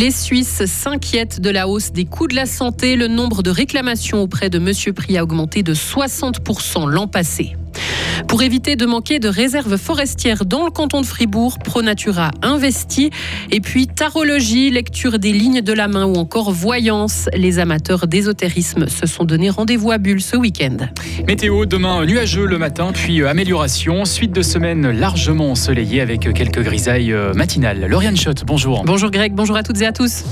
Les Suisses s'inquiètent de la hausse des coûts de la santé. Le nombre de réclamations auprès de Monsieur Prix a augmenté de 60% l'an passé. Pour éviter de manquer de réserves forestières dans le canton de Fribourg, ProNatura investit. Et puis tarologie, lecture des lignes de la main ou encore voyance. Les amateurs d'ésotérisme se sont donné rendez-vous à Bulle ce week-end. Météo, demain nuageux le matin, puis euh, amélioration. Suite de semaine largement ensoleillée avec quelques grisailles euh, matinales. Lauriane Schott, bonjour. Bonjour Greg, bonjour à toutes et à tous.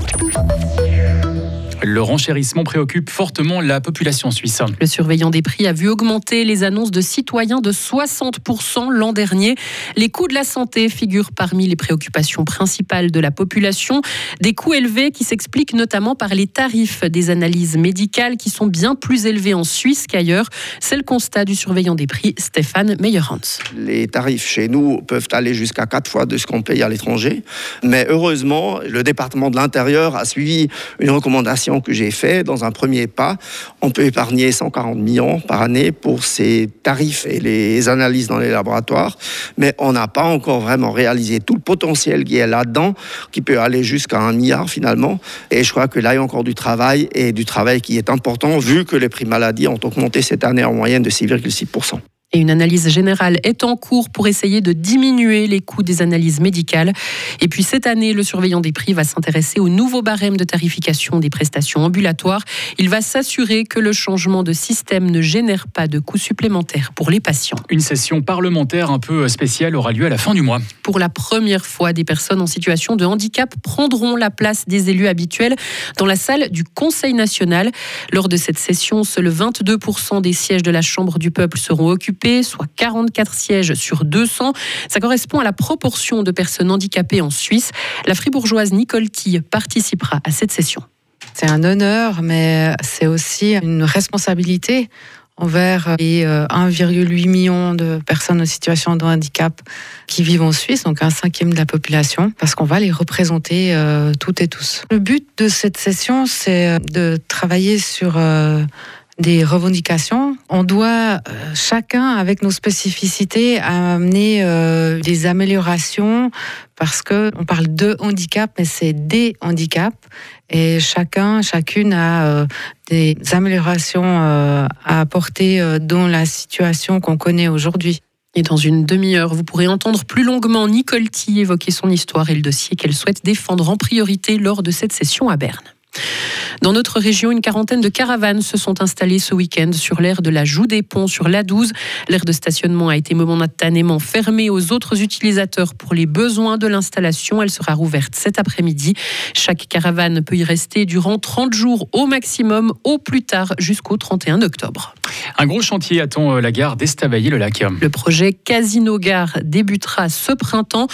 Le renchérissement préoccupe fortement la population suisse. Le surveillant des prix a vu augmenter les annonces de citoyens de 60% l'an dernier. Les coûts de la santé figurent parmi les préoccupations principales de la population. Des coûts élevés qui s'expliquent notamment par les tarifs des analyses médicales qui sont bien plus élevés en Suisse qu'ailleurs. C'est le constat du surveillant des prix, Stéphane Meyerhans. Les tarifs chez nous peuvent aller jusqu'à quatre fois de ce qu'on paye à l'étranger. Mais heureusement, le département de l'Intérieur a suivi une recommandation que j'ai fait dans un premier pas. On peut épargner 140 millions par année pour ces tarifs et les analyses dans les laboratoires, mais on n'a pas encore vraiment réalisé tout le potentiel qui est là-dedans, qui peut aller jusqu'à un milliard finalement. Et je crois que là, il y a encore du travail et du travail qui est important vu que les prix maladie ont augmenté cette année en moyenne de 6,6%. Et une analyse générale est en cours pour essayer de diminuer les coûts des analyses médicales. Et puis cette année, le surveillant des prix va s'intéresser au nouveau barème de tarification des prestations ambulatoires. Il va s'assurer que le changement de système ne génère pas de coûts supplémentaires pour les patients. Une session parlementaire un peu spéciale aura lieu à la fin du mois. Pour la première fois, des personnes en situation de handicap prendront la place des élus habituels dans la salle du Conseil national. Lors de cette session, seuls 22% des sièges de la Chambre du peuple seront occupés soit 44 sièges sur 200. Ça correspond à la proportion de personnes handicapées en Suisse. La fribourgeoise Nicole Tille participera à cette session. C'est un honneur, mais c'est aussi une responsabilité envers les 1,8 euh, million de personnes en situation de handicap qui vivent en Suisse, donc un cinquième de la population, parce qu'on va les représenter euh, toutes et tous. Le but de cette session, c'est de travailler sur euh, des revendications. On doit euh, chacun, avec nos spécificités, amener euh, des améliorations parce que on parle de handicap, mais c'est des handicaps et chacun, chacune a euh, des améliorations à apporter dans la situation qu'on connaît aujourd'hui. Et dans une demi-heure, vous pourrez entendre plus longuement Nicole T évoquer son histoire et le dossier qu'elle souhaite défendre en priorité lors de cette session à Berne. Dans notre région, une quarantaine de caravanes se sont installées ce week-end sur l'aire de la Joue des Ponts sur l'A12. L'aire de stationnement a été momentanément fermée aux autres utilisateurs pour les besoins de l'installation. Elle sera rouverte cet après-midi. Chaque caravane peut y rester durant 30 jours au maximum, au plus tard jusqu'au 31 octobre. Un gros chantier attend euh, la gare d'Estavayer-le-Lac. Le projet Casino Gare débutera ce printemps.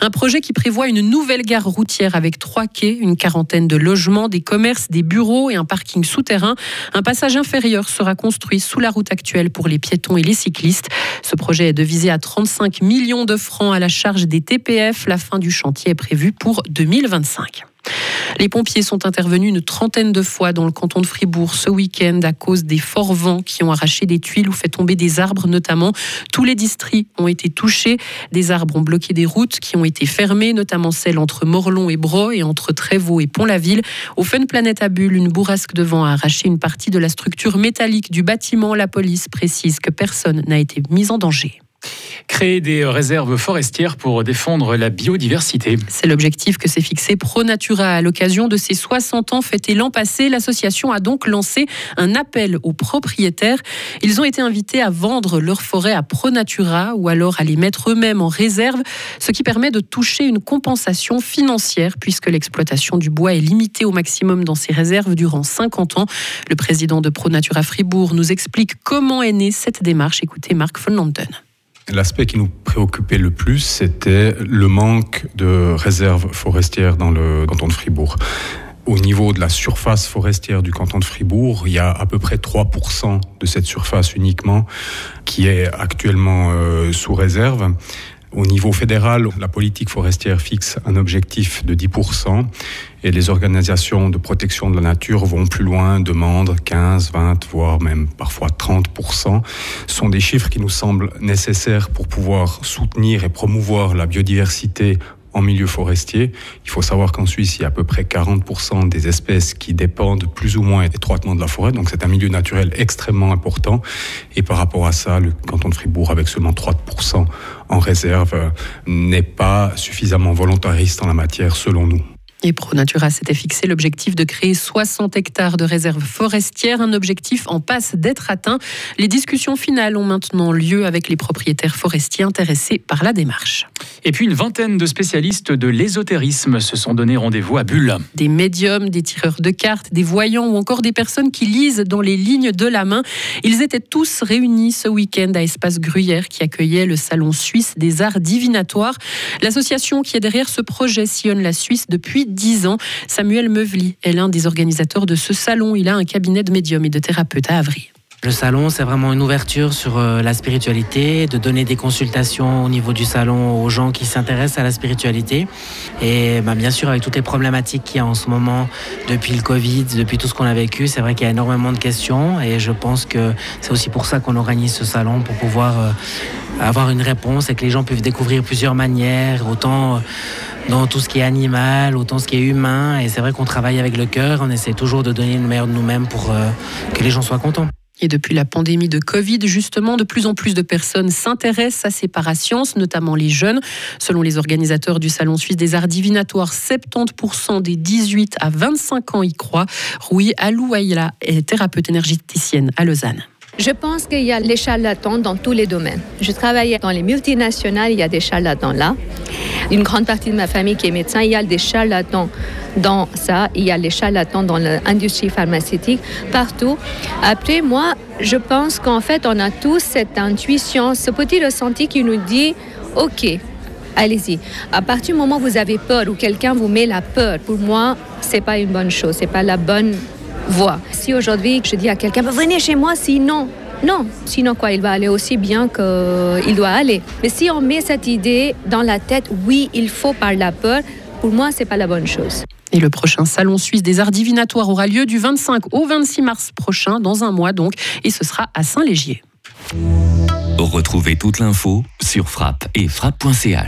Un projet qui prévoit une nouvelle gare routière avec trois quais, une quarantaine de logements, des commerces, des bureaux et un parking souterrain. Un passage inférieur sera construit sous la route actuelle pour les piétons et les cyclistes. Ce projet est devisé à 35 millions de francs à la charge des TPF. La fin du chantier est prévue pour 2025. Les pompiers sont intervenus une trentaine de fois dans le canton de Fribourg ce week-end à cause des forts vents qui ont arraché des tuiles ou fait tomber des arbres notamment. Tous les districts ont été touchés. Des arbres ont bloqué des routes qui ont été fermées, notamment celle entre Morlon et Bro et entre Trévaux et Pont-la-Ville. Au Fun Planet à Bulle, une bourrasque de vent a arraché une partie de la structure métallique du bâtiment. La police précise que personne n'a été mis en danger créer des réserves forestières pour défendre la biodiversité. C'est l'objectif que s'est fixé ProNatura à l'occasion de ses 60 ans fêtés l'an passé. L'association a donc lancé un appel aux propriétaires. Ils ont été invités à vendre leur forêt à ProNatura ou alors à les mettre eux-mêmes en réserve, ce qui permet de toucher une compensation financière puisque l'exploitation du bois est limitée au maximum dans ces réserves durant 50 ans. Le président de ProNatura Fribourg nous explique comment est née cette démarche. Écoutez Marc von. L'aspect qui nous préoccupait le plus, c'était le manque de réserves forestières dans le canton de Fribourg. Au niveau de la surface forestière du canton de Fribourg, il y a à peu près 3% de cette surface uniquement qui est actuellement euh, sous réserve. Au niveau fédéral, la politique forestière fixe un objectif de 10% et les organisations de protection de la nature vont plus loin, demandent 15, 20, voire même parfois 30%. Ce sont des chiffres qui nous semblent nécessaires pour pouvoir soutenir et promouvoir la biodiversité en milieu forestier. Il faut savoir qu'en Suisse, il y a à peu près 40% des espèces qui dépendent plus ou moins étroitement de la forêt. Donc c'est un milieu naturel extrêmement important. Et par rapport à ça, le canton de Fribourg, avec seulement 3% en réserve, euh, n'est pas suffisamment volontariste en la matière, selon nous. Et ProNatura s'était fixé l'objectif de créer 60 hectares de réserves forestières, un objectif en passe d'être atteint. Les discussions finales ont maintenant lieu avec les propriétaires forestiers intéressés par la démarche. Et puis une vingtaine de spécialistes de l'ésotérisme se sont donné rendez-vous à Bulle. Des médiums, des tireurs de cartes, des voyants ou encore des personnes qui lisent dans les lignes de la main. Ils étaient tous réunis ce week-end à Espace Gruyère qui accueillait le Salon suisse des arts divinatoires. L'association qui est derrière ce projet sillonne la Suisse depuis 10 ans. Samuel Meuvely est l'un des organisateurs de ce salon. Il a un cabinet de médiums et de thérapeutes à Avry. Le salon, c'est vraiment une ouverture sur euh, la spiritualité, de donner des consultations au niveau du salon aux gens qui s'intéressent à la spiritualité. Et bah, bien sûr, avec toutes les problématiques qu'il y a en ce moment, depuis le Covid, depuis tout ce qu'on a vécu, c'est vrai qu'il y a énormément de questions. Et je pense que c'est aussi pour ça qu'on organise ce salon, pour pouvoir euh, avoir une réponse et que les gens puissent découvrir plusieurs manières, autant... Euh, dans tout ce qui est animal, autant ce qui est humain. Et c'est vrai qu'on travaille avec le cœur, on essaie toujours de donner le meilleur de nous-mêmes pour que les gens soient contents. Et depuis la pandémie de Covid, justement, de plus en plus de personnes s'intéressent à ces parasciences, notamment les jeunes. Selon les organisateurs du Salon suisse des arts divinatoires, 70% des 18 à 25 ans y croient. Rui Alouaïla est thérapeute énergéticienne à Lausanne. Je pense qu'il y a les charlatans dans tous les domaines. Je travaille dans les multinationales, il y a des charlatans là. Une grande partie de ma famille qui est médecin, il y a des charlatans dans ça, il y a les charlatans dans l'industrie pharmaceutique, partout. Après, moi, je pense qu'en fait, on a tous cette intuition, ce petit ressenti qui nous dit, OK, allez-y. À partir du moment où vous avez peur ou quelqu'un vous met la peur, pour moi, c'est pas une bonne chose, c'est pas la bonne Si aujourd'hui je dis à quelqu'un, venez chez moi, sinon, non, sinon quoi, il va aller aussi bien qu'il doit aller. Mais si on met cette idée dans la tête, oui, il faut par la peur, pour moi, c'est pas la bonne chose. Et le prochain Salon suisse des arts divinatoires aura lieu du 25 au 26 mars prochain, dans un mois donc, et ce sera à Saint-Légier. Retrouvez toute l'info sur frappe et frappe.ch.